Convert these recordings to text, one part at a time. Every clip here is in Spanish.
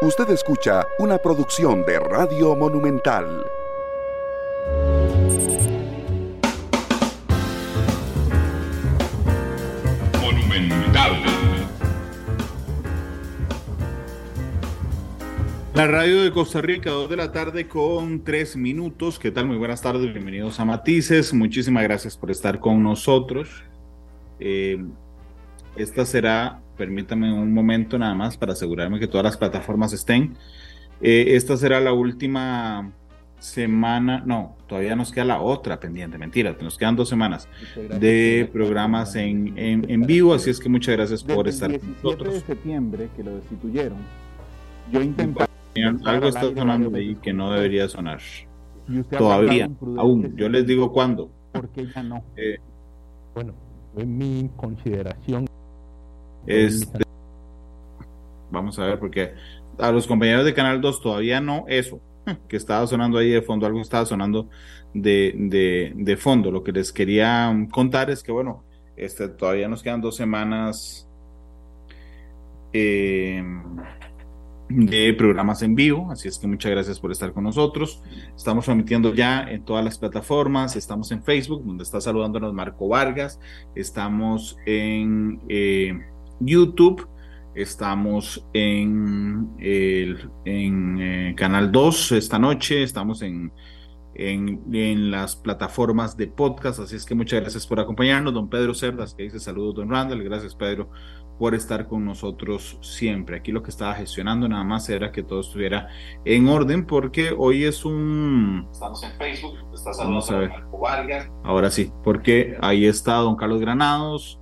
Usted escucha una producción de Radio Monumental. Monumental. La radio de Costa Rica, 2 de la tarde con 3 minutos. ¿Qué tal? Muy buenas tardes, bienvenidos a Matices. Muchísimas gracias por estar con nosotros. Eh, esta será, permítame un momento nada más para asegurarme que todas las plataformas estén. Eh, esta será la última semana, no, todavía nos queda la otra pendiente, mentira, nos quedan dos semanas de programas en, en, vivo, así es que muchas gracias por estar con nosotros. de septiembre que lo destituyeron, yo intenté... Algo está sonando ahí que no debería sonar. Todavía, aún, yo les digo cuándo. Porque ya no. Eh, bueno, en mi consideración este, vamos a ver, porque a los compañeros de Canal 2 todavía no eso, que estaba sonando ahí de fondo, algo estaba sonando de, de, fondo. Lo que les quería contar es que, bueno, este, todavía nos quedan dos semanas eh, de programas en vivo, así es que muchas gracias por estar con nosotros. Estamos transmitiendo ya en todas las plataformas, estamos en Facebook, donde está saludándonos Marco Vargas, estamos en... Eh, YouTube, estamos en, el, en eh, Canal 2 esta noche, estamos en, en, las plataformas de podcast, así es que muchas gracias por acompañarnos, don Pedro Cerdas, que dice saludos, don Randall, gracias Pedro por estar con nosotros siempre. Aquí lo que estaba gestionando nada más era que todo estuviera en orden porque hoy es un... Estamos en Facebook, está saludando Vargas. Ahora sí, porque ahí está don Carlos Granados,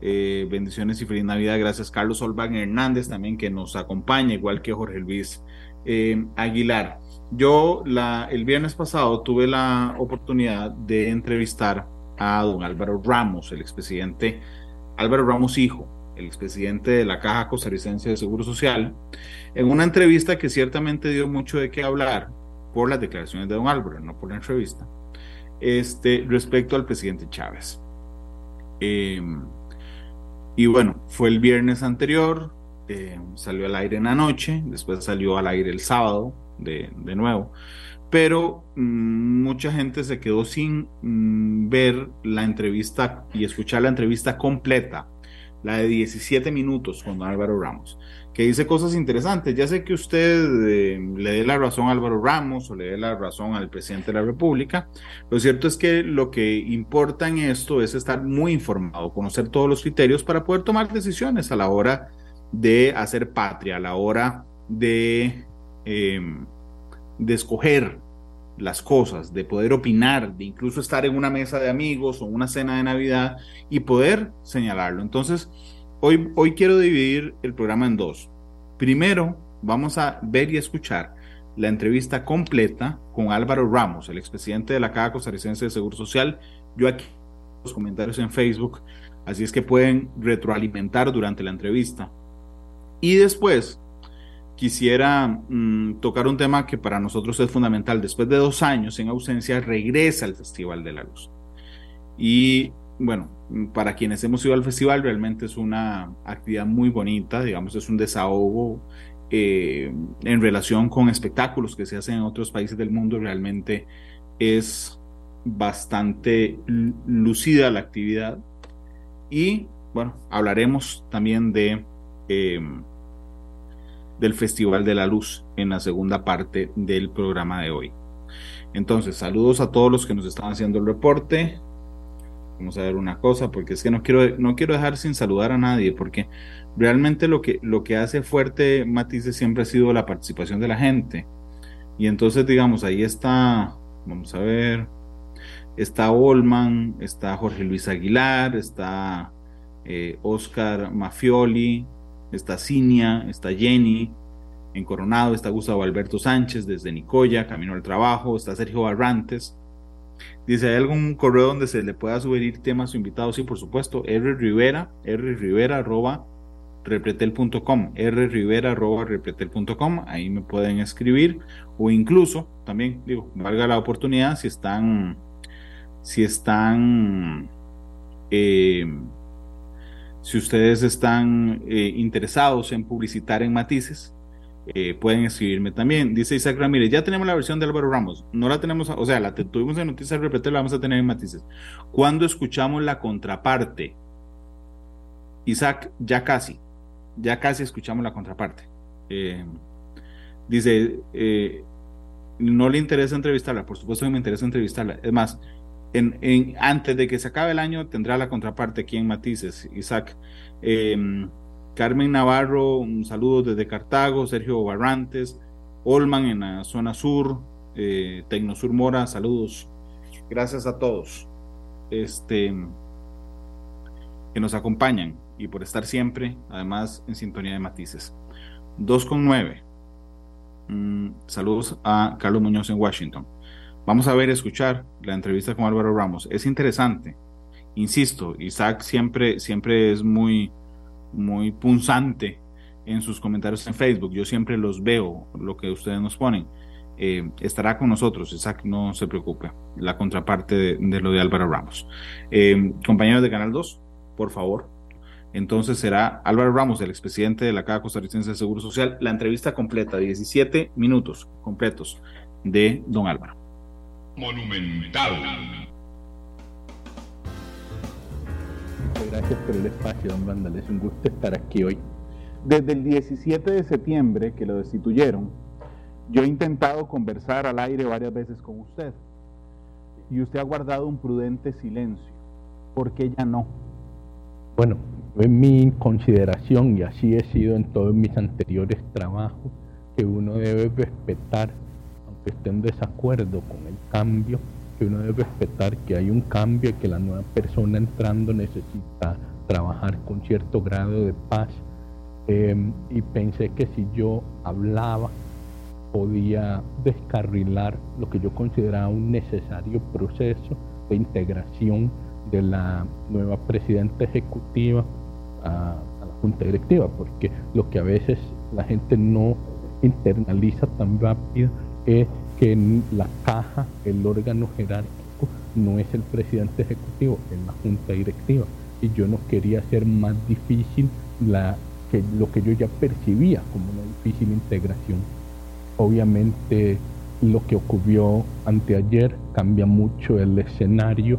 eh, bendiciones y feliz Navidad. Gracias, Carlos Olván Hernández, también que nos acompaña, igual que Jorge Luis eh, Aguilar. Yo el viernes pasado tuve la oportunidad de entrevistar a don Álvaro Ramos, el expresidente Álvaro Ramos Hijo, el expresidente de la Caja Costarricense de Seguro Social, en una entrevista que ciertamente dio mucho de qué hablar por las declaraciones de don Álvaro, no por la entrevista, este, respecto al presidente Chávez. Eh, y bueno, fue el viernes anterior, eh, salió al aire en la noche, después salió al aire el sábado de, nuevo, pero mm, mucha gente se quedó sin mm, ver la entrevista y escuchar la entrevista completa, la de 17 minutos con Álvaro Ramos que dice cosas interesantes. Ya sé que usted eh, le dé la razón a Álvaro Ramos o le dé la razón al presidente de la República. Lo cierto es que lo que importa en esto es estar muy informado, conocer todos los criterios para poder tomar decisiones a la hora de hacer patria, a la hora de, de escoger las cosas, de poder opinar, de incluso estar en una mesa de amigos o una cena de Navidad y poder señalarlo. Entonces, Hoy, hoy quiero dividir el programa en dos. Primero, vamos a ver y escuchar la entrevista completa con Álvaro Ramos, el expresidente de la Caja Costarricense de Seguro Social. Yo aquí los comentarios en Facebook, así es que pueden retroalimentar durante la entrevista. Y después quisiera mm, tocar un tema que para nosotros es fundamental. Después de dos años en ausencia, regresa al Festival de la Luz. Y bueno, para quienes hemos ido al festival, realmente es una actividad muy bonita, digamos, es un desahogo eh, en relación con espectáculos que se hacen en otros países del mundo, realmente es bastante lucida la actividad. Y bueno, hablaremos también de eh, del Festival de la Luz en la segunda parte del programa de hoy. Entonces, saludos a todos los que nos están haciendo el reporte. Vamos a ver una cosa, porque es que no quiero, no quiero dejar sin saludar a nadie, porque realmente lo que, lo que hace fuerte Matices siempre ha sido la participación de la gente. Y entonces, digamos, ahí está, vamos a ver, está Olman, está Jorge Luis Aguilar, está eh, Oscar Mafioli, está Cinia, está Jenny, en Coronado está Gustavo Alberto Sánchez desde Nicoya, Camino al Trabajo, está Sergio Barrantes, Dice, ¿hay algún correo donde se le pueda subir temas o invitados? Sí, por supuesto. R Rivera, R Rivera arroba repretel.com, R Rivera arroba repretel.com, ahí me pueden escribir o incluso también digo, valga la oportunidad si están, si están, eh, si ustedes están eh, interesados en publicitar en matices, eh, pueden escribirme también. Dice Isaac Ramírez, ya tenemos la versión de Álvaro Ramos, no la tenemos, o sea, la tuvimos en Noticias Repete, la vamos a tener en Matices. Cuando escuchamos la contraparte? Isaac, ya casi, ya casi escuchamos la contraparte. Eh, dice, no le interesa entrevistarla, por supuesto que me interesa entrevistarla. Es más, en, antes de que se acabe el año tendrá la contraparte aquí en Matices, Isaac. Carmen Navarro, un saludo desde Cartago, Sergio Barrantes, Olman en la zona sur, eh, Tecnosur Mora, saludos. Gracias a todos este, que nos acompañan y por estar siempre, además, en sintonía de matices. 2 con 9. Mm, saludos a Carlos Muñoz en Washington. Vamos a ver, escuchar la entrevista con Álvaro Ramos. Es interesante. Insisto, Isaac siempre, siempre es muy, muy punzante en sus comentarios en Facebook. Yo siempre los veo, lo que ustedes nos ponen. Eh, estará con nosotros, Isaac, no se preocupe, la contraparte de, lo de Álvaro Ramos. Eh, compañeros de Canal 2, por favor. Entonces será Álvaro Ramos, el expresidente de la Caja Costarricense de Seguro Social, la entrevista completa, 17 minutos completos de don Álvaro. Monumental. gracias por el espacio, don Vandal. Es un gusto estar aquí hoy. Desde el 17 de septiembre que lo destituyeron, yo he intentado conversar al aire varias veces con usted. Y usted ha guardado un prudente silencio. ¿Por qué ya no? Bueno, en mi consideración, y así he sido en todos mis anteriores trabajos, que uno debe respetar, aunque esté en desacuerdo con el cambio, que uno debe respetar que hay un cambio y que la nueva persona entrando necesita trabajar con cierto grado de paz. Em, y pensé que si yo hablaba podía descarrilar lo que yo consideraba un necesario proceso de integración de la nueva presidenta ejecutiva a la junta directiva, porque lo que a veces la gente no internaliza tan rápido es que la caja, el órgano jerárquico, no es el presidente ejecutivo, es la junta directiva. Y yo no quería hacer más difícil la, que lo que yo ya percibía como una difícil integración. Obviamente lo que ocurrió anteayer cambia mucho el escenario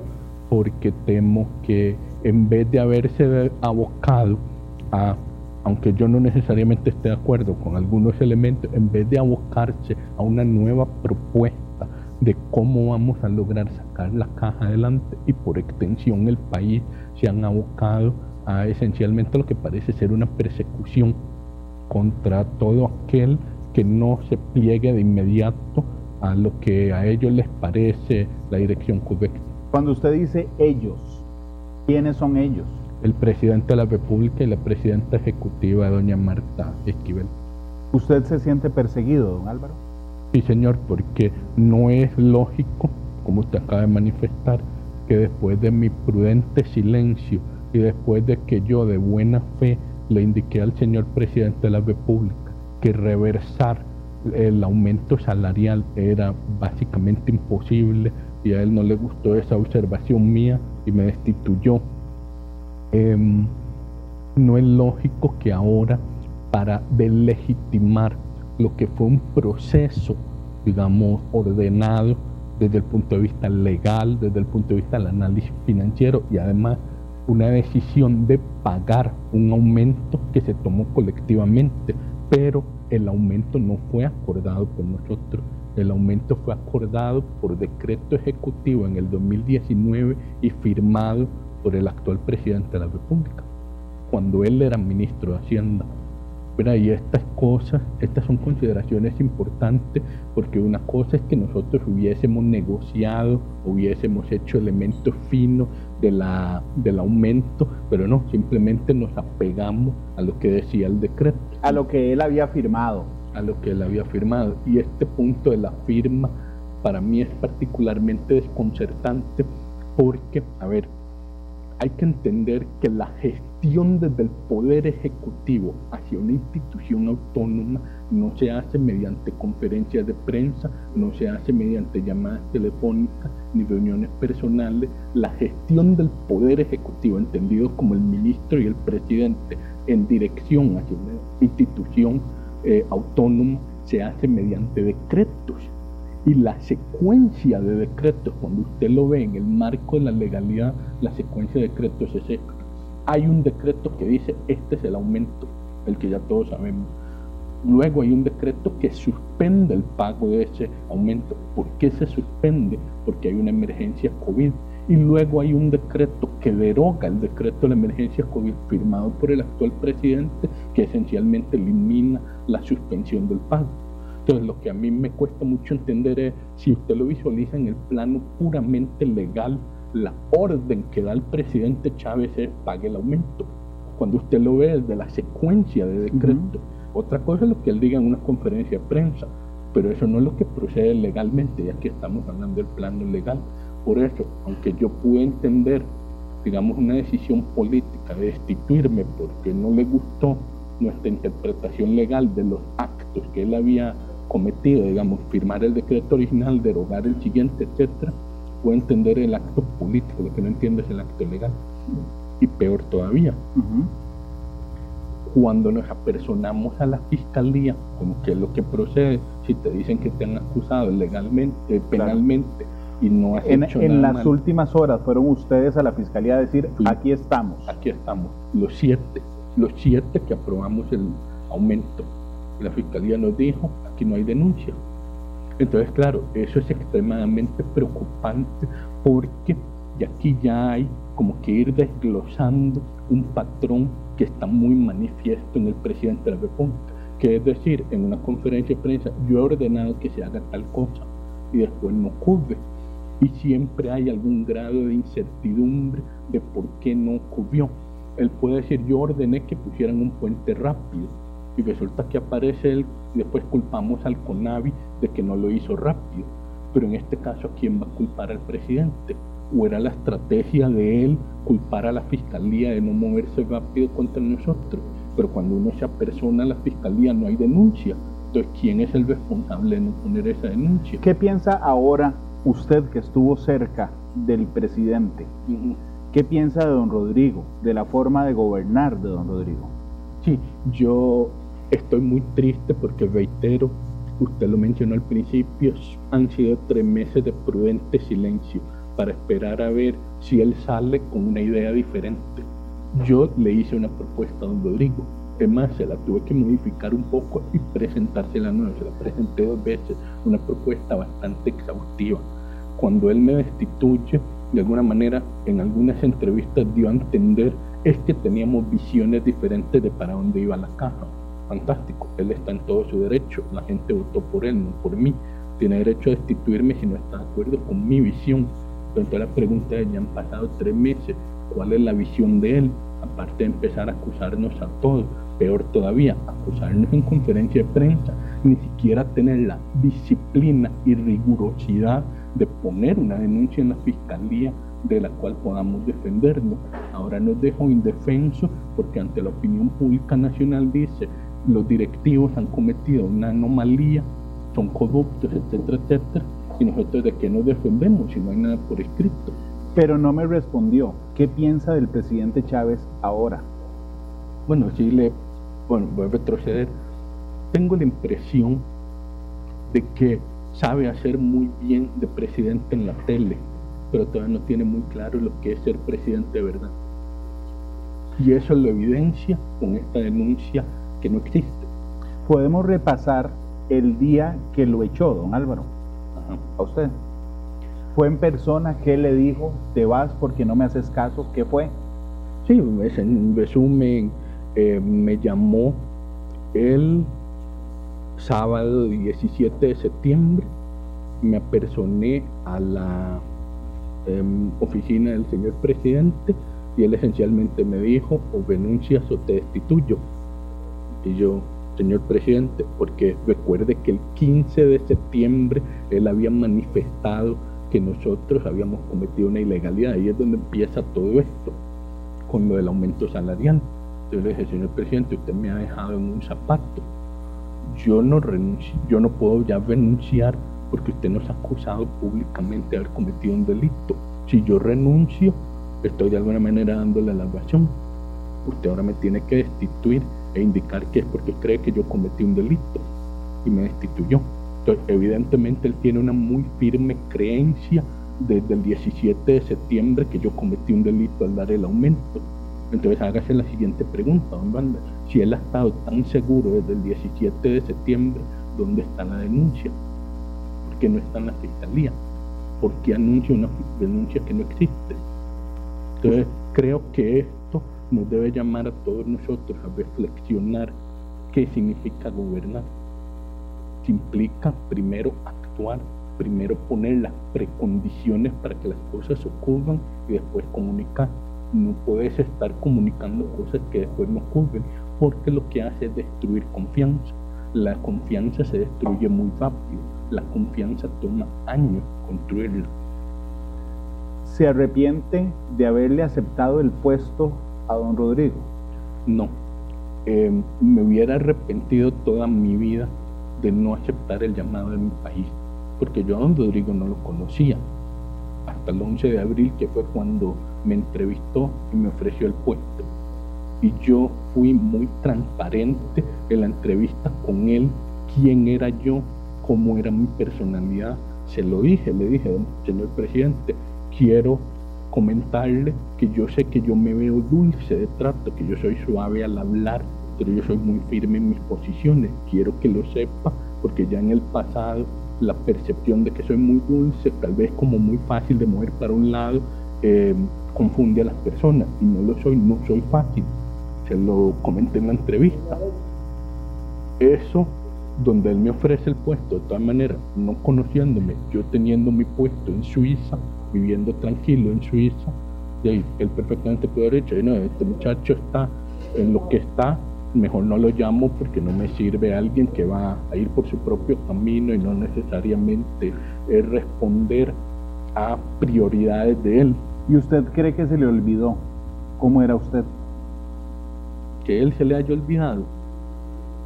porque temo que en vez de haberse abocado a aunque yo no necesariamente esté de acuerdo con algunos elementos, en vez de abocarse a una nueva propuesta de cómo vamos a lograr sacar la caja adelante y por extensión el país se han abocado a esencialmente lo que parece ser una persecución contra todo aquel que no se pliegue de inmediato a lo que a ellos les parece la dirección correcta. Cuando usted dice ellos, ¿quiénes son ellos? El presidente de la República y la presidenta ejecutiva, doña Marta Esquivel. ¿Usted se siente perseguido, don Álvaro? Sí, señor, porque no es lógico, como usted acaba de manifestar, que después de mi prudente silencio y después de que yo de buena fe le indiqué al señor presidente de la República que reversar el aumento salarial era básicamente imposible y a él no le gustó esa observación mía y me destituyó Em, no es lógico que ahora, para delegitimar lo que fue un proceso, digamos, ordenado desde el punto de vista legal, desde el punto de vista del análisis financiero y además una decisión de pagar un aumento que se tomó colectivamente, pero el aumento no fue acordado por nosotros. El aumento fue acordado por decreto ejecutivo en el 2019 y firmado por el actual presidente de la República, cuando él era ministro de Hacienda. Pero y estas cosas, estas son consideraciones importantes porque una cosa es que nosotros hubiésemos negociado, hubiésemos hecho elementos finos de la, del aumento, pero no, simplemente nos apegamos a lo que decía el decreto. A lo que él había firmado. A lo que él había firmado. Y este punto de la firma para mí es particularmente desconcertante porque, a ver, hay que entender que la gestión desde el poder ejecutivo hacia una institución autónoma no se hace mediante conferencias de prensa, no se hace mediante llamadas telefónicas ni reuniones personales. La gestión del poder ejecutivo, entendido como el ministro y el presidente, en dirección hacia una institución eh, autónoma se hace mediante decretos. Y la secuencia de decretos, cuando usted lo ve en el marco de la legalidad, la secuencia de decretos es esta. Hay un decreto que dice, este es el aumento, el que ya todos sabemos. Luego hay un decreto que suspende el pago de ese aumento. ¿Por qué se suspende? Porque hay una emergencia COVID. Y luego hay un decreto que deroga el decreto de la emergencia COVID firmado por el actual presidente que esencialmente elimina la suspensión del pago. Entonces lo que a mí me cuesta mucho entender es si usted lo visualiza en el plano puramente legal, la orden que da el presidente Chávez es pague el aumento. Cuando usted lo ve desde la secuencia de decreto. Otra cosa es lo que él diga en una conferencia de prensa, pero eso no es lo que procede legalmente, ya que estamos hablando del plano legal. Por eso, aunque yo pude entender, digamos, una decisión política de destituirme porque no le gustó nuestra interpretación legal de los actos que él había cometido, digamos, firmar el decreto original, derogar el siguiente, etcétera, puedo entender el acto político, lo que no entiendo es el acto legal. Y peor todavía, cuando nos apersonamos a la fiscalía, como que es lo que procede, si te dicen que te han acusado legalmente, penalmente, y no has En, hecho en nada las mal, últimas horas fueron ustedes a la fiscalía a decir, Sí. aquí estamos. aquí estamos, los siete, los siete que aprobamos el aumento. La fiscalía nos dijo, aquí no hay denuncia. Entonces, claro, eso es extremadamente preocupante porque de aquí ya hay como que ir desglosando un patrón que está muy manifiesto en el presidente de la República, que es decir, en una conferencia de prensa, yo he ordenado que se haga tal cosa y después no ocurre. Y siempre hay algún grado de incertidumbre de por qué no ocurrió. Él puede decir, yo ordené que pusieran un puente rápido y resulta que aparece él y después culpamos al CONAVI de que no lo hizo rápido. Pero en este caso, ¿a quién va a culpar al presidente? ¿O era la estrategia de él culpar a la fiscalía de no moverse rápido contra nosotros? Pero cuando uno se apersona a la fiscalía no hay denuncia. Entonces, ¿quién es el responsable de no poner esa denuncia? ¿Qué piensa ahora usted que estuvo cerca del presidente? ¿Qué piensa de don Rodrigo, de la forma de gobernar de don Rodrigo? Sí, yo estoy muy triste porque reitero, usted lo mencionó al principio, han sido tres meses de prudente silencio para esperar a ver si él sale con una idea diferente. Yo le hice una propuesta a don Rodrigo, es más, se la tuve que modificar un poco y presentársela nueva, se la presenté dos veces, una propuesta bastante exhaustiva. Cuando él me destituye, de alguna manera, en algunas entrevistas dio a entender es que teníamos visiones diferentes de para dónde iba la caja. Fantástico, él está en todo su derecho, la gente votó por él, no por mí. Tiene derecho a destituirme si no está de acuerdo con mi visión. Entonces la pregunta es, ya han pasado tres meses, ¿cuál es la visión de él? Aparte de empezar a acusarnos a todos, peor todavía, acusarnos en conferencia de prensa, ni siquiera tener la disciplina y rigurosidad de poner una denuncia en la fiscalía de la cual podamos defendernos. Ahora nos dejó indefensos porque ante la opinión pública nacional dice los directivos han cometido una anomalía, son corruptos, etcétera, etcétera, y nosotros de qué nos defendemos si no hay nada por escrito. Pero no me respondió. ¿Qué piensa del presidente Chávez ahora? Bueno, sí le, bueno, voy a retroceder. Tengo la impresión de que sabe hacer muy bien de presidente en la tele, pero todavía no tiene muy claro lo que es ser presidente de verdad. Y eso lo evidencia con esta denuncia que no existe. Podemos repasar el día que lo echó, don Álvaro, Ajá. a usted. ¿Fue en persona? ¿Qué le dijo? ¿Te vas porque no me haces caso? ¿Qué fue? Sí, es en resumen, eh, me llamó el sábado 17 de septiembre, me apersoné a la em, oficina del señor presidente y él esencialmente me dijo, o renuncias o te destituyo. Y yo, señor presidente, porque recuerde que el 15 de septiembre él había manifestado que nosotros habíamos cometido una ilegalidad, ahí es donde empieza todo esto con lo del aumento salarial. Yo le dije, señor presidente, usted me ha dejado en un zapato. Yo no renuncio, yo no puedo ya renunciar porque usted nos ha acusado públicamente de haber cometido un delito. Si yo renuncio, estoy de alguna manera dándole la razón. Usted ahora me tiene que destituir e indicar que es porque cree que yo cometí un delito y me destituyó. Entonces, evidentemente él tiene una muy firme creencia desde el 17 de septiembre que yo cometí un delito al dar el aumento. Entonces hágase la siguiente pregunta, don Banda. Si él ha estado tan seguro desde el 17 de septiembre, ¿dónde está la denuncia? ¿Por qué no está en la fiscalía? ¿Por qué anuncia una denuncia que no existe? Entonces creo que nos debe llamar a todos nosotros a reflexionar qué significa gobernar. Implica primero actuar, primero poner las precondiciones para que las cosas ocurran y después comunicar. No puedes estar comunicando cosas que después no ocurren, porque lo que hace es destruir confianza. La confianza se destruye muy rápido. La confianza toma años construirla. ¿Se arrepiente de haberle aceptado el puesto a don Rodrigo? No. Eh, me hubiera arrepentido toda mi vida de no aceptar el llamado de mi país, porque yo a don Rodrigo no lo conocía. Hasta el 11 de abril, que fue cuando me entrevistó y me ofreció el puesto. Y yo fui muy transparente en la entrevista con él, quién era yo, cómo era mi personalidad. Se lo dije, le dije, señor presidente, quiero comentarle que yo sé que yo me veo dulce de trato, que yo soy suave al hablar, pero yo soy muy firme en mis posiciones. Quiero que lo sepa, porque ya en el pasado la percepción de que soy muy dulce, tal vez como muy fácil de mover para un lado, eh, confunde a las personas. Y no lo soy, no soy fácil. Se lo comenté en la entrevista. Eso, donde él me ofrece el puesto, de todas maneras, no conociéndome, yo teniendo mi puesto en Suiza, viviendo tranquilo en Suiza, y ahí él perfectamente puede haber dicho, no, este muchacho está en lo que está, mejor no lo llamo porque no me sirve alguien que va a ir por su propio camino y no necesariamente es responder a prioridades de él. ¿Y usted cree que se le olvidó cómo era usted? Que él se le haya olvidado.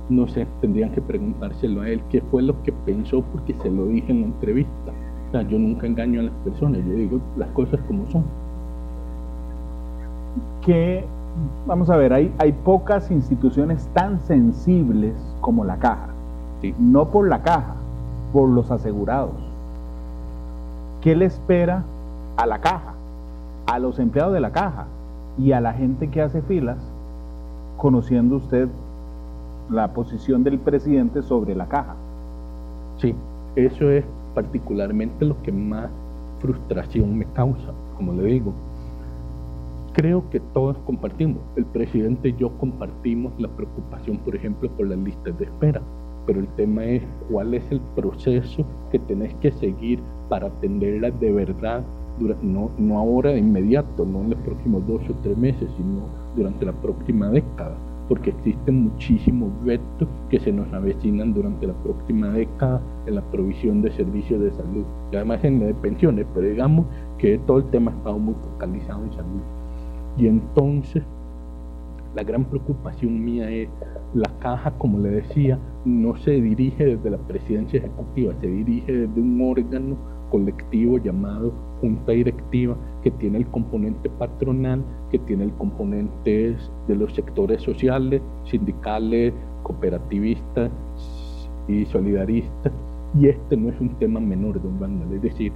No sé, tendrían que preguntárselo a él qué fue lo que pensó porque se lo dije en la entrevista. O sea, yo nunca engaño a las personas, yo digo las cosas como son. Que, vamos a ver, hay, hay pocas instituciones tan sensibles como la caja. Sí. No por la caja, por los asegurados. ¿Qué le espera a la caja, a los empleados de la caja y a la gente que hace filas, conociendo usted la posición del presidente sobre la caja? Sí, eso es particularmente lo que más frustración me causa, como le digo. Creo que todos compartimos, el presidente y yo compartimos la preocupación, por ejemplo, por las listas de espera, pero el tema es cuál es el proceso que tenés que seguir para atenderlas de verdad, no, no ahora de inmediato, no en los próximos dos o tres meses, sino durante la próxima década porque existen muchísimos retos que se nos avecinan durante la próxima década en la provisión de servicios de salud y además en la de pensiones, pero digamos que todo el tema ha estado muy focalizado en salud. Y entonces, la gran preocupación mía es, la caja, como le decía, no se dirige desde la presidencia ejecutiva, se dirige desde un órgano colectivo llamado junta directiva que tiene el componente patronal, que tiene el componente de los sectores sociales, sindicales, cooperativistas y solidaristas. Y este no es un tema menor, don Vandal. Es decir,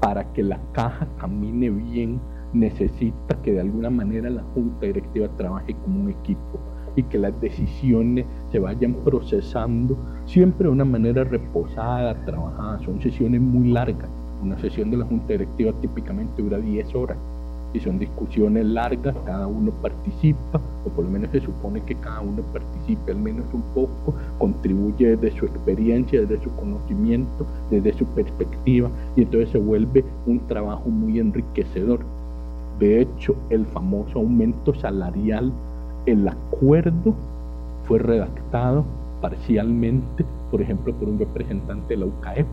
para que la caja camine bien, necesita que de alguna manera la junta directiva trabaje como un equipo y que las decisiones se vayan procesando siempre de una manera reposada, trabajada. Son sesiones muy largas. Una sesión de la Junta Directiva típicamente dura 10 horas y son discusiones largas, cada uno participa, o por lo menos se supone que cada uno participe al menos un poco, contribuye desde su experiencia, desde su conocimiento, desde su perspectiva, y entonces se vuelve un trabajo muy enriquecedor. De hecho, el famoso aumento salarial, el acuerdo fue redactado parcialmente, por ejemplo, por un representante de la UCAEP,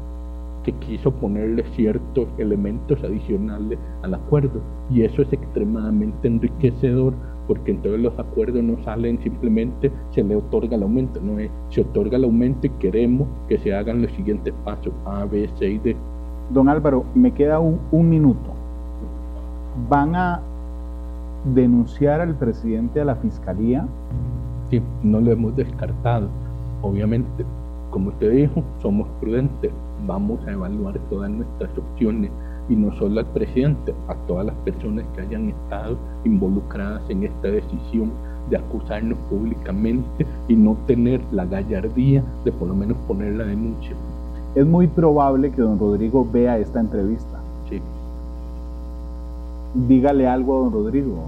que quiso ponerle ciertos elementos adicionales al acuerdo. Y eso es extremadamente enriquecedor porque entonces los acuerdos no salen simplemente se le otorga el aumento, no es se otorga el aumento y queremos que se hagan los siguientes pasos A, B, C y D. Don Álvaro, me queda un, un minuto. ¿Van a denunciar al presidente a la fiscalía Sí, no lo hemos descartado. Obviamente, como usted dijo, somos prudentes, vamos a evaluar todas nuestras opciones y no solo al presidente, a todas las personas que hayan estado involucradas en esta decisión de acusarnos públicamente y no tener la gallardía de por lo menos poner la denuncia. Es muy probable que don Rodrigo vea esta entrevista. Sí. Dígale algo a don Rodrigo.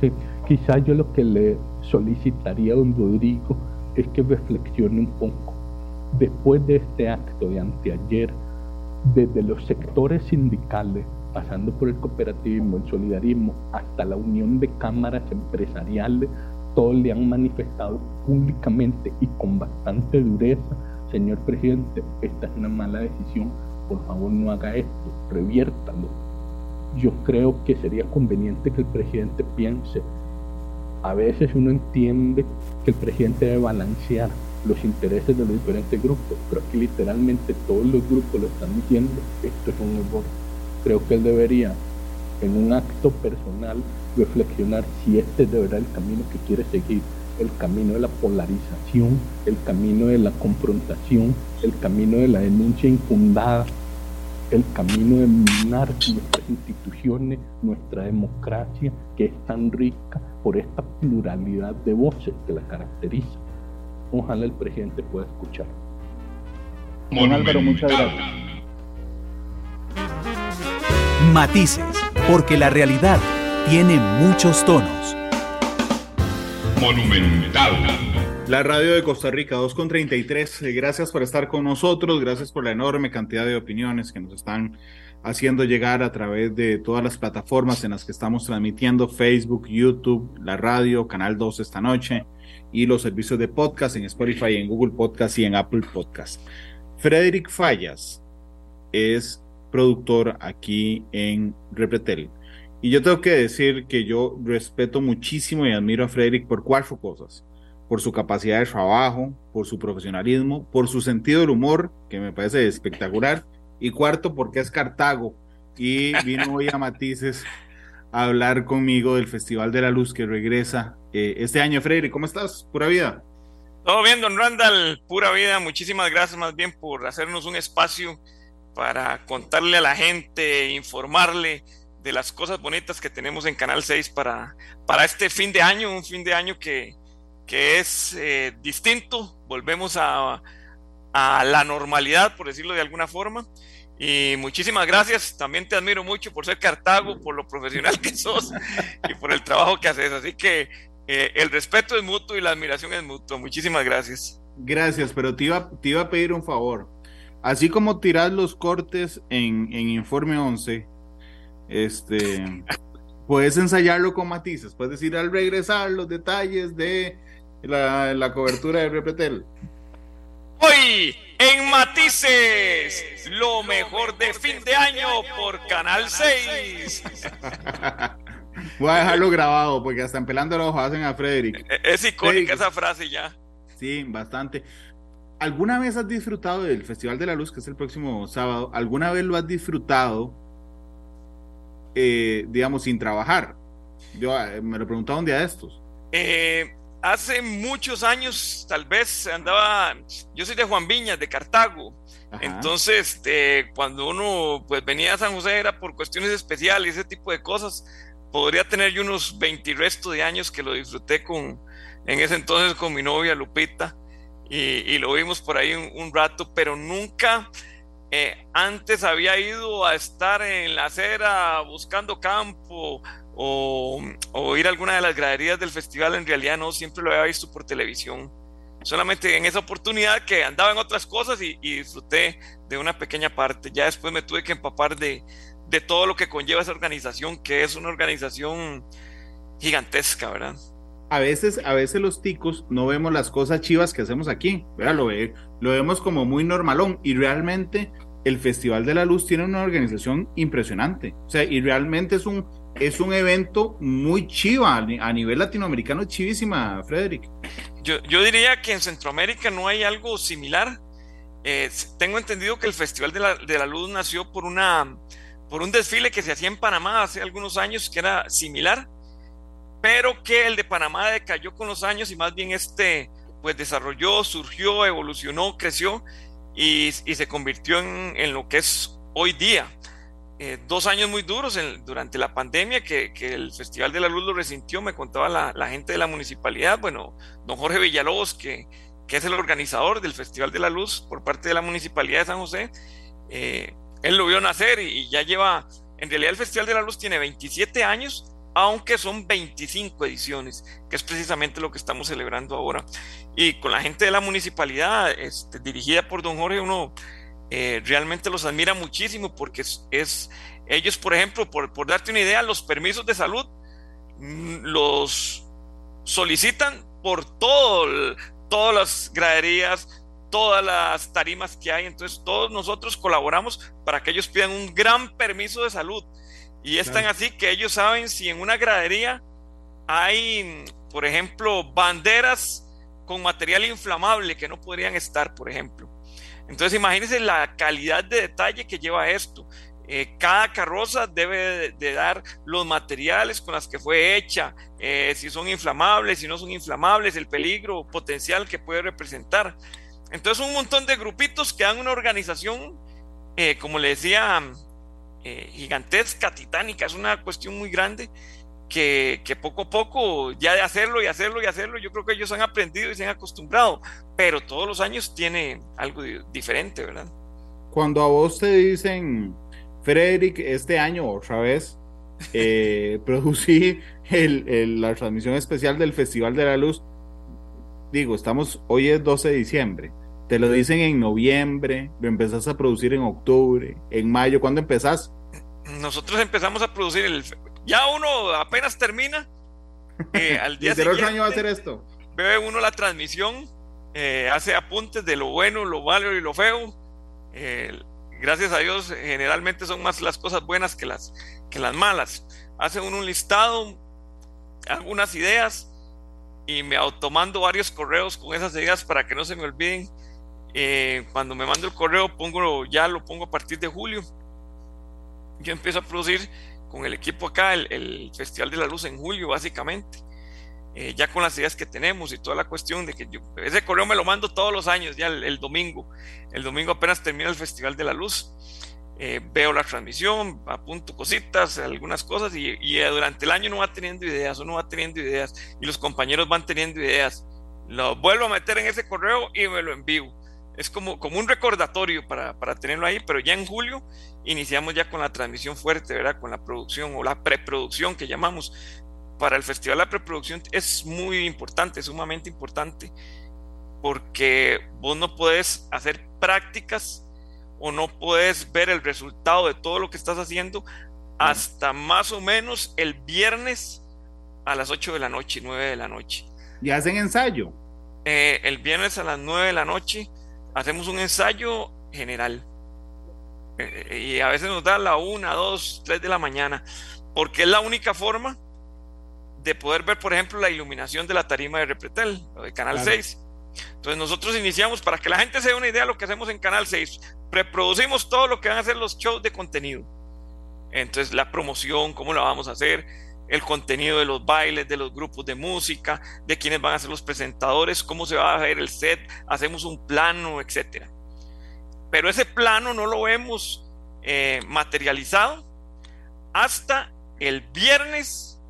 Sí, quizás yo lo que le solicitaría a don Rodrigo es que reflexione un poco. Después de este acto de anteayer, desde los sectores sindicales, pasando por el cooperativismo, el solidarismo, hasta la unión de cámaras empresariales, todos le han manifestado públicamente y con bastante dureza, señor presidente, esta es una mala decisión, por favor no haga esto, reviértalo. Yo creo que sería conveniente que el presidente piense, a veces uno entiende que el presidente debe balancear los intereses de los diferentes grupos, pero aquí literalmente todos los grupos lo están diciendo, esto es un error. Creo que él debería, en un acto personal, reflexionar si este es de verdad el camino que quiere seguir, el camino de la polarización, el camino de la confrontación, el camino de la denuncia infundada, el camino de minar nuestras instituciones, nuestra democracia, que es tan rica por esta pluralidad de voces que la caracteriza. Ojalá el presidente pueda escuchar. Don Álvaro, muchas gracias. Matices, porque la realidad tiene muchos tonos. Monumental. La radio de Costa Rica 2.33, eh, gracias por estar con nosotros, gracias por la enorme cantidad de opiniones que nos están haciendo llegar a través de todas las plataformas en las que estamos transmitiendo, Facebook, YouTube, la radio, Canal 2 esta noche y los servicios de podcast en Spotify, en Google Podcast y en Apple Podcast. Frederick Fallas es productor aquí en Repretel. Y yo tengo que decir que yo respeto muchísimo y admiro a Frederick por cuatro cosas. Por su capacidad de trabajo, por su profesionalismo, por su sentido del humor, que me parece espectacular. Y cuarto, porque es Cartago. Y vino hoy a Matices hablar conmigo del Festival de la Luz que regresa eh, este año. Frederick, ¿cómo estás? Pura vida. Todo bien, don Randall, pura vida. Muchísimas gracias más bien por hacernos un espacio para contarle a la gente, informarle de las cosas bonitas que tenemos en Canal 6 para, para este fin de año, un fin de año que, que es eh, distinto. Volvemos a, a la normalidad, por decirlo de alguna forma. Y muchísimas gracias. También te admiro mucho por ser Cartago, por lo profesional que sos y por el trabajo que haces. Así que eh, el respeto es mutuo y la admiración es mutua. Muchísimas gracias. Gracias, pero te iba, te iba a pedir un favor. Así como tiras los cortes en, en Informe 11, este, puedes ensayarlo con matices. Puedes decir al regresar los detalles de la, la cobertura de Repretel. Hoy en Matices, lo mejor de fin de año por Canal 6. Voy a dejarlo grabado porque hasta pelando los ojos hacen a Frederick. Es icónica esa frase ya. Sí, bastante. ¿Alguna vez has disfrutado del Festival de la Luz, que es el próximo sábado? ¿Alguna vez lo has disfrutado, eh, digamos, sin trabajar? Yo eh, me lo preguntaba un día de estos. Eh, hace muchos años, tal vez andaba. Yo soy de Juan Viñas, de Cartago. Ajá. Entonces, este, cuando uno pues venía a San José era por cuestiones especiales, ese tipo de cosas. Podría tener yo unos 20 y resto de años que lo disfruté con, en ese entonces con mi novia Lupita y, y lo vimos por ahí un, un rato, pero nunca eh, antes había ido a estar en la acera buscando campo o, o, ir a alguna de las graderías del festival, en realidad no, siempre lo había visto por televisión. Solamente en esa oportunidad que andaba en otras cosas y, y disfruté de una pequeña parte. Ya después me tuve que empapar de, de todo lo que conlleva esa organización, que es una organización gigantesca, ¿verdad? A veces, a veces los ticos no vemos las cosas chivas que hacemos aquí, ¿verdad? Lo, ve, lo vemos como muy normalón y realmente el Festival de la Luz tiene una organización impresionante. O sea, y realmente es un, es un evento muy chiva a nivel latinoamericano, chivísima, Frederick. Yo, diría que en Centroamérica no hay algo similar. Eh, tengo entendido que el Festival de la, de la Luz nació por una por un desfile que se hacía en Panamá hace algunos años que era similar pero que el de Panamá decayó con los años y más bien este pues desarrolló, surgió, evolucionó, creció y, se convirtió en, lo que es hoy día. Eh, dos años muy duros durante la pandemia que, el Festival de la Luz lo resintió, me contaba la, gente de la municipalidad, bueno, don Jorge Villalobos, que, que, es el organizador del Festival de la Luz por parte de la municipalidad de San José, eh, él lo vio nacer y, y ya lleva, en realidad el Festival de la Luz tiene 27 años aunque son 25 ediciones, que es precisamente lo que estamos celebrando ahora. Y con la gente de la municipalidad, este, dirigida por don Jorge, uno eh, realmente los admira muchísimo porque es, ellos, por ejemplo, por, por, darte una idea, los permisos de salud mm, los solicitan por todo, todas las graderías, todas las tarimas que hay. Entonces, todos nosotros colaboramos para que ellos pidan un gran permiso de salud y es tan así que ellos saben si en una gradería hay, por ejemplo, banderas con material inflamable que no podrían estar, por ejemplo. Entonces imagínense la calidad de detalle que lleva esto. Eh, cada carroza debe de, dar los materiales con los que fue hecha, eh, si son inflamables, si no son inflamables, el peligro potencial que puede representar. Entonces un montón de grupitos que dan una organización, eh, como le decía gigantesca, titánica, es una cuestión muy grande que, poco a poco, ya de hacerlo y hacerlo y hacerlo, yo creo que ellos han aprendido y se han acostumbrado, pero todos los años tiene algo diferente, ¿verdad? Cuando a vos te dicen, Frederick, este año otra vez, eh, producí la transmisión especial del Festival de la Luz, digo, estamos, hoy es 12 de diciembre, te lo dicen en noviembre, lo empezás a producir en octubre, en mayo. ¿Cuándo empezás? Nosotros empezamos a producir el. Ya uno apenas termina. Eh, al día ¿Desde otro año va a hacer esto? Ve uno la transmisión, eh, hace apuntes de lo bueno, lo malo y lo feo. Eh, gracias a Dios, generalmente son más las cosas buenas que las, que las malas. Hace uno un listado, algunas ideas y me automando varios correos con esas ideas para que no se me olviden eh, cuando me mando el correo, pongo, ya lo pongo a partir de julio. Yo empiezo a producir con el equipo acá el, Festival de la Luz en julio, básicamente. Eh, ya con las ideas que tenemos y toda la cuestión de que yo, ese correo me lo mando todos los años, ya el, domingo. El domingo apenas termina el Festival de la Luz. Eh, veo la transmisión, apunto cositas, algunas cosas y, y, durante el año uno va teniendo ideas, uno va teniendo ideas y los compañeros van teniendo ideas. Lo vuelvo a meter en ese correo y me lo envío es como, como un recordatorio para, para, tenerlo ahí, pero ya en julio iniciamos ya con la transmisión fuerte, ¿verdad? Con la producción o la preproducción que llamamos. Para el festival la preproducción es muy importante, sumamente importante, porque vos no puedes hacer prácticas o no puedes ver el resultado de todo lo que estás haciendo hasta más o menos el viernes a las 8 de la noche, 9 de la noche. ¿Y hacen ensayo? Eh, el viernes a las 9 de la noche hacemos un ensayo general. Eh, y a veces nos da la una, dos, tres de la mañana, porque es la única forma de poder ver, por ejemplo, la iluminación de la tarima de Repretel, o de Canal 6. Entonces nosotros iniciamos, para que la gente se dé una idea de lo que hacemos en Canal 6, preproducimos todo lo que van a hacer los shows de contenido. Entonces la promoción, cómo la vamos a hacer, el contenido de los bailes, de los grupos de música, de quiénes van a ser los presentadores, cómo se va a ver el set, hacemos un plano, etc. Pero ese plano no lo hemos eh, materializado hasta el viernes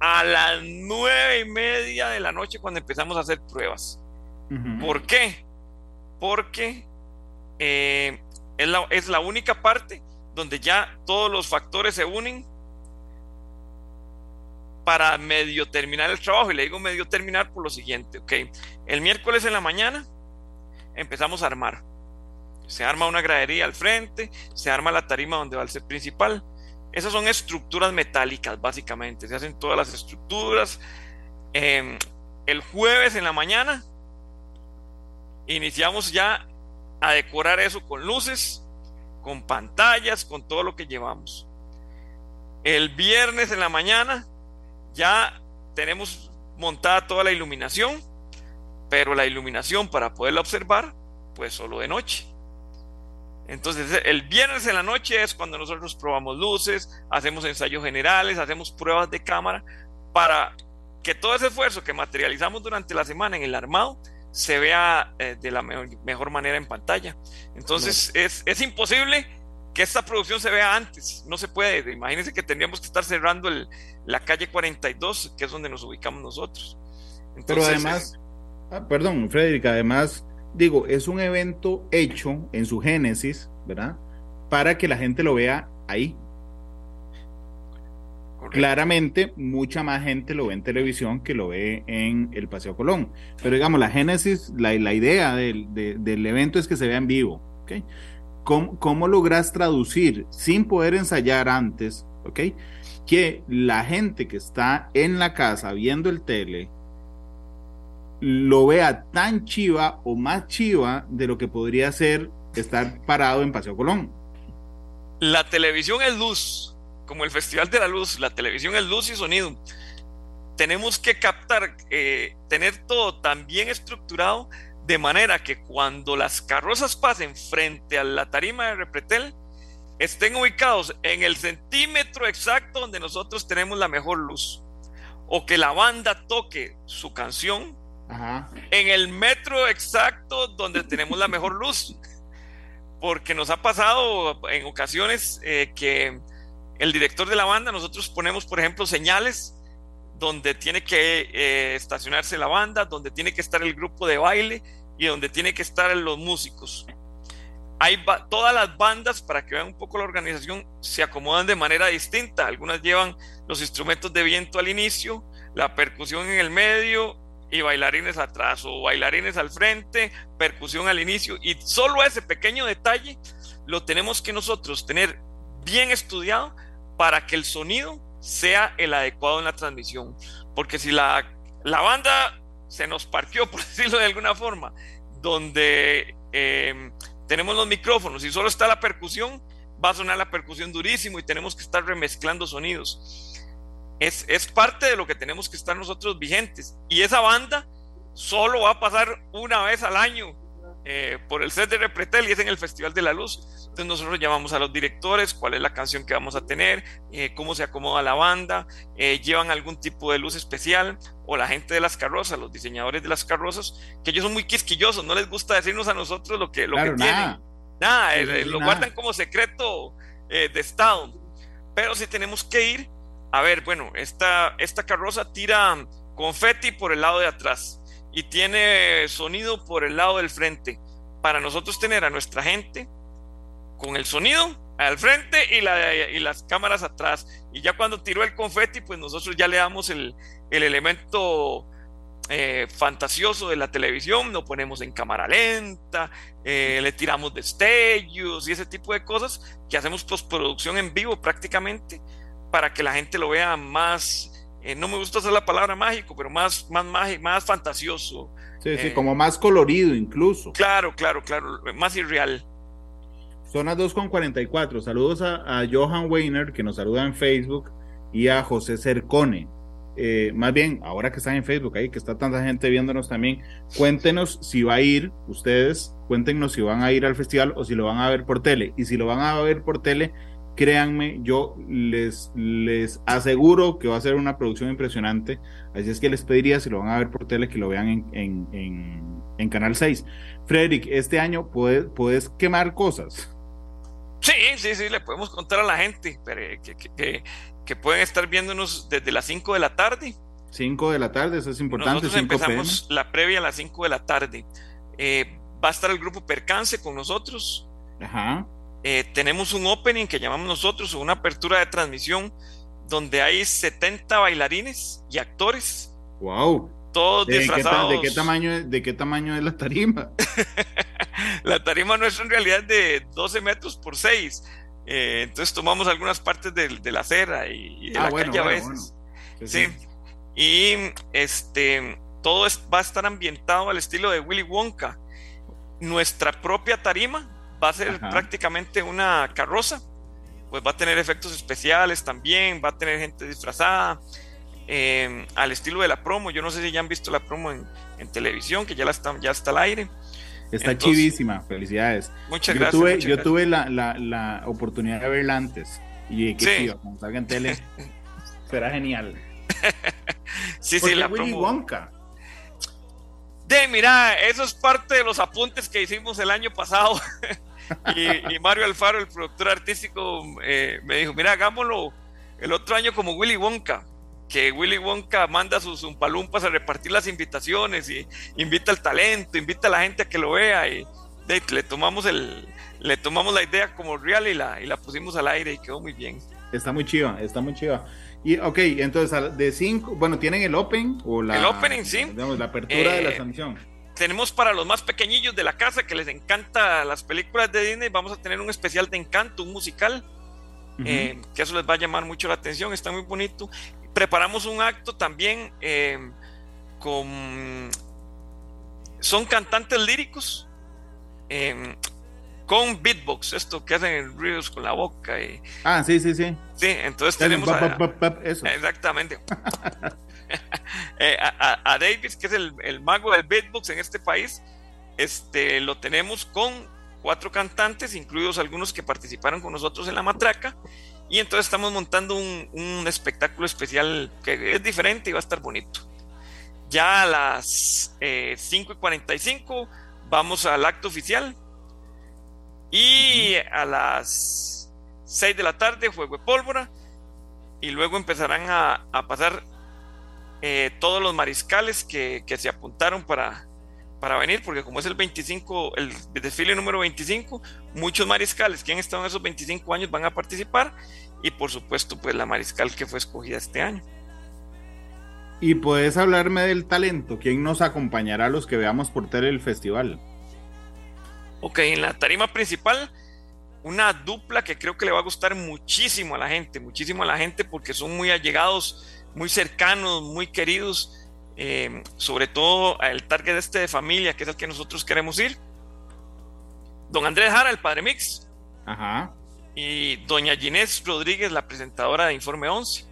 a las nueve y media de la noche cuando empezamos a hacer pruebas. ¿Por qué? Porque eh, es, la, es la única parte donde ya todos los factores se unen para medio terminar el trabajo. Y le digo medio terminar por lo siguiente, ok. El miércoles en la mañana empezamos a armar. Se arma una gradería al frente, se arma la tarima donde va el set principal. Esas son estructuras metálicas, básicamente. Se hacen todas las estructuras. Em, el jueves en la mañana iniciamos ya a decorar eso con luces, con pantallas, con todo lo que llevamos. El viernes en la mañana ya tenemos montada toda la iluminación, pero la iluminación para poderla observar, pues solo de noche. Entonces, el viernes en la noche es cuando nosotros probamos luces, hacemos ensayos generales, hacemos pruebas de cámara para que todo ese esfuerzo que materializamos durante la semana en el armado se vea eh, de la mejor, manera en pantalla. Entonces, es, es, imposible que esta producción se vea antes, no se puede. Imagínense que tendríamos que estar cerrando el, la calle 42, que es donde nos ubicamos nosotros. Pero además, ah, perdón, Frederick, además, digo, es un evento hecho en su génesis, ¿verdad? Para que la gente lo vea ahí, Claramente, mucha más gente lo ve en televisión que lo ve en el Paseo Colón. Pero digamos, la génesis, la, la idea del, evento es que se vea en vivo. ¿okay? ¿Cómo, ¿Cómo, logras traducir sin poder ensayar antes? ¿okay? Que la gente que está en la casa viendo el tele lo vea tan chiva o más chiva de lo que podría ser estar parado en Paseo Colón. La televisión es luz como el Festival de la Luz, la televisión es luz y sonido. Tenemos que captar, eh, tener todo tan bien estructurado de manera que cuando las carrozas pasen frente a la tarima de Repretel, estén ubicados en el centímetro exacto donde nosotros tenemos la mejor luz. O que la banda toque su canción en el metro exacto donde tenemos la mejor luz. Porque nos ha pasado en ocasiones eh, que el director de la banda, nosotros ponemos, por ejemplo, señales donde tiene que eh, estacionarse la banda, donde tiene que estar el grupo de baile y donde tiene que estar los músicos. Hay todas las bandas, para que vean un poco la organización, se acomodan de manera distinta. Algunas llevan los instrumentos de viento al inicio, la percusión en el medio y bailarines atrás o bailarines al frente, percusión al inicio. Y solo ese pequeño detalle lo tenemos que nosotros tener bien estudiado para que el sonido sea el adecuado en la transmisión. Porque si la, la banda se nos partió, por decirlo de alguna forma, donde em, tenemos los micrófonos y solo está la percusión, va a sonar la percusión durísimo y tenemos que estar remezclando sonidos. Es, es parte de lo que tenemos que estar nosotros vigentes. Y esa banda solo va a pasar una vez al año eh, por el set de Repretel y es en el Festival de la Luz. Entonces nosotros llamamos a los directores, cuál es la canción que vamos a tener, eh, cómo se acomoda la banda, eh, llevan algún tipo de luz especial o la gente de las carrozas, los diseñadores de las carrozas, que ellos son muy quisquillosos, no les gusta decirnos a nosotros lo que, lo que tienen. Nada, lo guardan como secreto de Estado. Pero si tenemos que ir, a ver, bueno, esta, esta carroza tira confeti por el lado de atrás y tiene sonido por el lado del frente. Para nosotros tener a nuestra gente con el sonido al frente y, la, y las cámaras atrás. Y ya cuando tiró el confeti, pues nosotros ya le damos el, elemento eh, fantasioso de la televisión, lo ponemos en cámara lenta, eh, le tiramos destellos y ese tipo de cosas que hacemos postproducción en vivo prácticamente para que la gente lo vea más eh, no me gusta usar la palabra mágico, pero más, más, más fantasioso. Sí, sí, eh, como más colorido incluso. Claro, claro, claro, más irreal. Son las 2.44. Saludos a, Johan Weiner, que nos saluda en Facebook, y a José Cercone. Eh, más bien, ahora que están en Facebook, ahí que está tanta gente viéndonos también, cuéntenos si va a ir, ustedes, cuéntenos si van a ir al festival o si lo van a ver por tele. Y si lo van a ver por tele, créanme, yo les, les aseguro que va a ser una producción impresionante. Así es que les pediría, si lo van a ver por tele, que lo vean en, en, en, Canal 6. Frederick, este año puedes, puedes quemar cosas. Sí, sí, sí, le podemos contar a la gente que, que, que, pueden estar viéndonos desde las 5 de la tarde. 5 de la tarde, eso es importante. Nosotros empezamos la previa a las 5 de la tarde. Eh, va a estar el grupo Percance con nosotros. Ajá. Eh, tenemos un opening que llamamos nosotros, una apertura de transmisión, donde hay 70 bailarines y actores. ¡Wow! Todos disfrazados. ¿De qué tamaño, de qué tamaño es la tarima? la tarima nuestra en realidad es de 12 metros por 6. Eh, entonces tomamos algunas partes de, la acera y, de ah, la calle a veces. Sí. Y este, todo va a estar ambientado al estilo de Willy Wonka. Nuestra propia tarima va a ser prácticamente una carroza, pues va a tener efectos especiales también, va a tener gente disfrazada, em, al estilo de la promo. Yo no sé si ya han visto la promo en, televisión, que ya, la está, ya está al aire. Está chivísima, felicidades. Muchas yo gracias. Tuve, muchas yo gracias. tuve la, la, la oportunidad de verla antes. Y qué Sí. chido, cuando salga en tele. será genial. Sí, sí, la Willy promo. Wonka. De, mira, eso es parte de los apuntes que hicimos el año pasado. y, y Mario Alfaro, el productor artístico, eh, me dijo, mira, hagámoslo el otro año como Willy Wonka. Que Willy Wonka manda sus umpalumpas a repartir las invitaciones y invita al talento, invita a la gente a que lo vea y de, le tomamos el le tomamos la idea como real y la, y la pusimos al aire y quedó muy bien. Está muy chiva, está muy chiva. Y ok, entonces de cinco, bueno, tienen el open o la. El opening, sí. digamos, la apertura de la Eh, transmisión. Tenemos para los más pequeñillos de la casa que les encanta las películas de Disney, vamos a tener un especial de encanto, un musical, Ujú. eh, que eso les va a llamar mucho la atención, está muy bonito. Preparamos un acto también eh, con... Son cantantes líricos eh, con beatbox, esto que hacen ruidos con la boca. Y, ah, sí, sí, sí. sí, entonces tenemos... Pap, a- pap, pap, eso. Exactamente. Eh, a, Davis, que es el, el mago del beatbox en este país, este, lo tenemos con cuatro cantantes, incluidos algunos que participaron con nosotros en la matraca. Y entonces estamos montando un, espectáculo especial que es diferente y va a estar bonito. Ya a las eh, 5 y 45 vamos al acto oficial. Y a las 6 de la tarde, juego de pólvora y luego empezarán a pasar eh, todos los mariscales que, que se apuntaron para, para venir, porque como es el 25, el desfile número 25, muchos mariscales que han estado en esos 25 años van a participar y por supuesto pues la mariscal que fue escogida este año. Y puedes hablarme del talento. ¿Quién nos acompañará a los que veamos por tele el festival? Ok, en la tarima principal, una dupla que creo que le va a gustar muchísimo a la gente, muchísimo a la gente porque son muy allegados, muy cercanos, muy queridos, eh, sobre todo el target este de familia, que es el que nosotros queremos ir. Don Andrés Jara, el padre Mix, Ajá. y doña Ginés Rodríguez, la presentadora de Informe 11.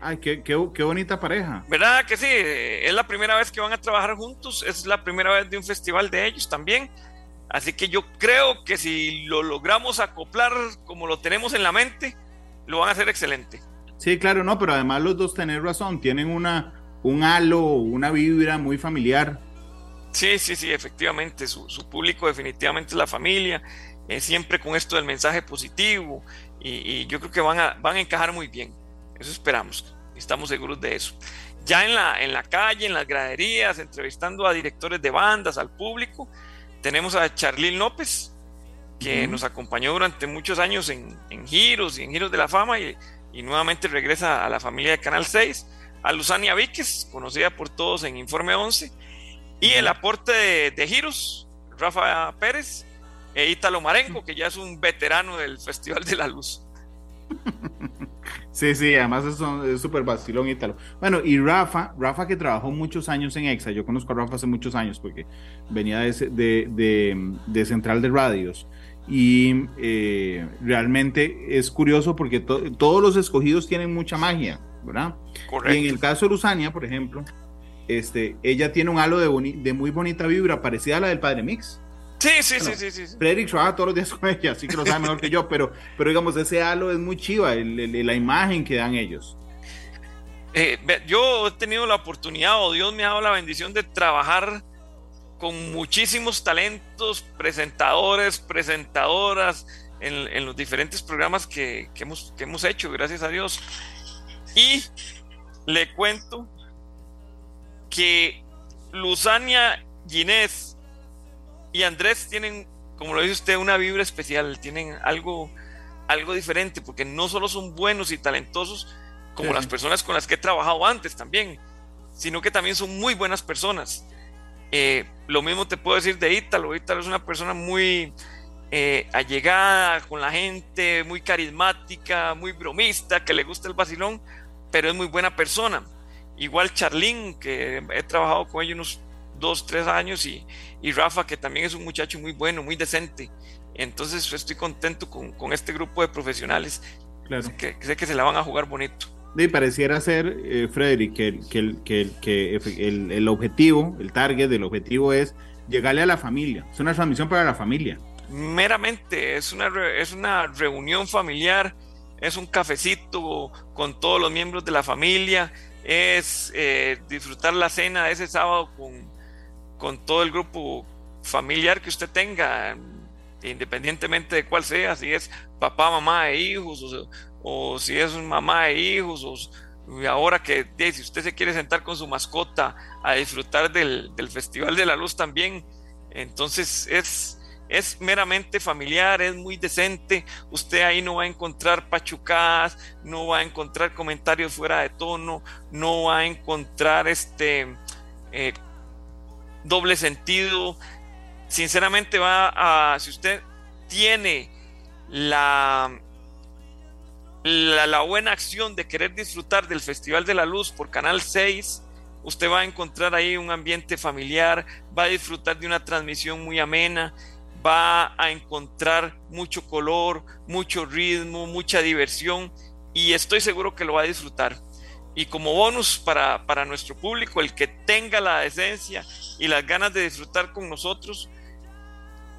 Ay, qué, qué, qué bonita pareja. ¿Verdad que sí? Es la primera vez que van a trabajar juntos, es la primera vez de un festival de ellos también. Así que yo creo que si lo logramos acoplar como lo tenemos en la mente, lo van a hacer excelente. Sí, claro, no, pero además los dos tienen razón. Tienen una, un halo, una vibra muy familiar. Sí, sí, sí, efectivamente, su, su público definitivamente es la familia, eh, siempre con esto del mensaje positivo y, y yo creo que van a, van a encajar muy bien, eso esperamos, estamos seguros de eso. Ya en la, en la calle, en las graderías, entrevistando a directores de bandas, al público, tenemos a Charlene López, que Ujú. nos acompañó durante muchos años en, en Giros y en Giros de la Fama y, y nuevamente regresa a la familia de Canal 6, a Luzania Víquez, conocida por todos en Informe 11, y el aporte de, de Giros, Rafa Pérez e Ítalo Marenco, que ya es un veterano del Festival de la Luz. Sí, sí, además es súper vacilón y tal. Bueno, y Rafa, Rafa que trabajó muchos años en EXA, yo conozco a Rafa hace muchos años porque venía de, de, de- de Central de Radios. Y eh, realmente es curioso porque to- todos los escogidos tienen mucha magia, ¿verdad? Y en Correcto. el caso de Luzania, por ejemplo, este, ella tiene un halo de, muy bonita vibra, parecida a la del Padre Mix. Sí, sí, Bueno, sí, sí, sí. Frederick trabaja todos los días con ella, así que lo sabe mejor que yo, pero, pero digamos, ese halo es muy chiva, el- el- la imagen que dan ellos. Eh, yo he tenido la oportunidad, o Dios me ha dado la bendición de trabajar con muchísimos talentos, presentadores, presentadoras, en, en los diferentes programas que, que hemos, que hemos hecho, gracias a Dios. Y le cuento que Luzania, Ginés y Andrés tienen, como lo dice usted, una vibra especial, tienen algo, algo diferente, porque no solo son buenos y talentosos, como Sí. las personas con las que he trabajado antes también, sino que también son muy buenas personas. Eh, lo mismo te puedo decir de Ítalo. Ítalo es una persona muy eh, allegada con la gente, muy carismática, muy bromista, que le gusta el vacilón, pero es muy buena persona. Igual Charlín, que he trabajado con ella unos dos, tres años, y, y Rafa, que también es un muchacho muy bueno, muy decente. Entonces estoy contento con, con este grupo de profesionales Claro. que sé que se la van a jugar bonito. De pareciera ser, eh, Frederick, que, que, que, el, el, objetivo, el target del objetivo es llegarle a la familia. Es una transmisión para la familia. Meramente, es una, es una reunión familiar, es un cafecito con todos los miembros de la familia, es eh, disfrutar la cena de ese sábado con, con todo el grupo familiar que usted tenga, independientemente de cuál sea, si es papá, mamá e hijos, o, si es mamá e hijos, o ahora que si usted se quiere sentar con su mascota a disfrutar del, del Festival de la Luz también, entonces es, es meramente familiar, es muy decente, usted ahí no va a encontrar pachucadas, no va a encontrar comentarios fuera de tono, no va a encontrar este eh, doble sentido, sinceramente va a, si usted tiene la, la, buena acción de querer disfrutar del Festival de la Luz por Canal 6, usted va a encontrar ahí un ambiente familiar, va a disfrutar de una transmisión muy amena, va a encontrar mucho color, mucho ritmo, mucha diversión y estoy seguro que lo va a disfrutar. Y como bonus para, para nuestro público, el que tenga la decencia y las ganas de disfrutar con nosotros,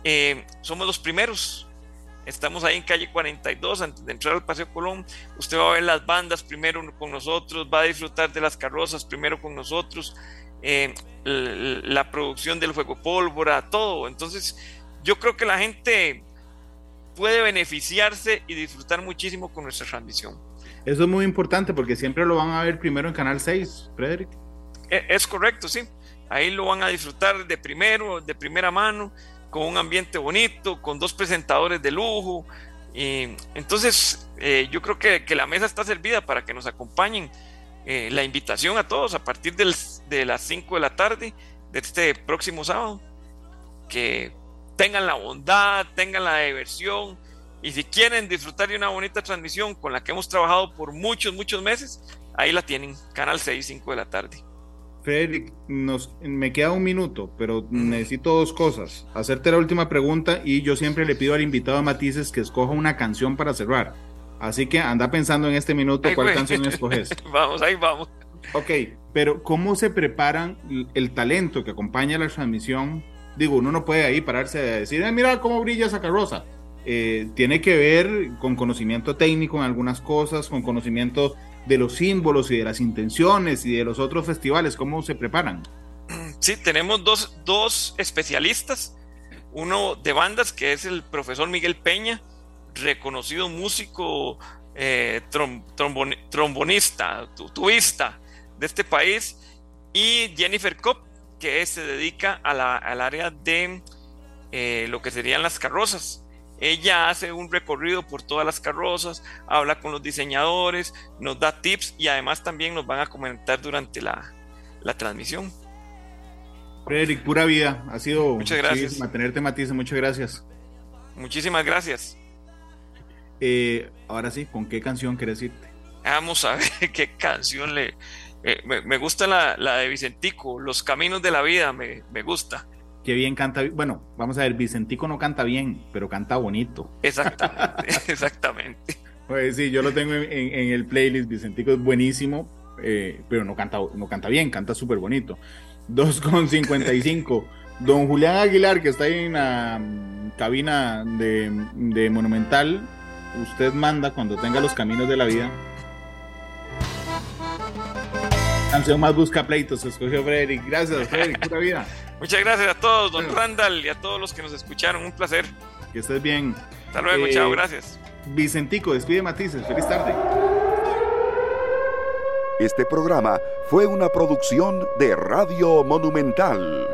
eh, somos los primeros. Estamos ahí en calle 42, antes de entrar al Paseo Colón. Usted va a ver las bandas primero con nosotros, va a disfrutar de las carrozas primero con nosotros, eh, la producción del juego pólvora, todo. Entonces, yo creo que la gente puede beneficiarse y disfrutar muchísimo con nuestra transmisión. Eso es muy importante porque siempre lo van a ver primero en Canal 6, Frederick. E, es correcto, sí. Ahí lo van a disfrutar de primero, de primera mano con un ambiente bonito, con dos presentadores de lujo. Y entonces, eh, yo creo que, que, la mesa está servida para que nos acompañen. Eh, la invitación a todos a partir del, de las 5 de la tarde de este próximo sábado. Que tengan la bondad, tengan la diversión. Y si quieren disfrutar de una bonita transmisión con la que hemos trabajado por muchos, muchos meses, ahí la tienen, Canal 6, 5 de la tarde. Frederick, nos, me queda un minuto, pero necesito dos cosas. Hacerte la última pregunta y yo siempre le pido al invitado de Matices que escoja una canción para cerrar. Así que anda pensando en este minuto cuál canción escoges. vamos, ahí vamos. Ok, pero ¿cómo se preparan el talento que acompaña la transmisión? Digo, uno no puede ahí pararse a decir, mira cómo brilla esa carroza. Eh, tiene que ver con conocimiento técnico en algunas cosas, con conocimiento de los símbolos y de las intenciones y de los otros festivales? ¿Cómo se preparan? Sí, tenemos dos, dos especialistas, uno de bandas que es el profesor Miguel Peña, reconocido músico, eh, trombonista, tubista de este país, y Jennifer Kopp, que se dedica a la, al área de eh, lo que serían las carrozas. Ella hace un recorrido por todas las carrozas, habla con los diseñadores, nos da tips y además también nos van a comentar durante la, transmisión. Frederick, pura vida. Ha sido muchas gracias. mantenerte matices, muchas gracias. Muchísimas gracias. Eh, ahora sí, ¿con qué canción quieres irte? Vamos a ver qué canción le. Eh, me, gusta la, de Vicentico, Los Caminos de la Vida, me, me gusta que bien canta. Bueno, vamos a ver, Vicentico no canta bien, pero canta bonito. Exactamente, exactamente. Pues sí, yo lo tengo en, el playlist. Vicentico es buenísimo, eh, pero no canta, no canta bien, canta súper bonito. 2,55. Don Julián Aguilar, que está ahí en la cabina de, de Monumental, usted manda cuando tenga los caminos de la vida. Canción más busca pleitos, escogió Frederick. Gracias, Frederick, pura vida. Muchas gracias a todos, don Randall, y a todos los que nos escucharon. Un placer. Que estés bien. Hasta luego, chao, eh, gracias. Vicentico, despide Matices. Feliz tarde. Este programa fue una producción de Radio Monumental.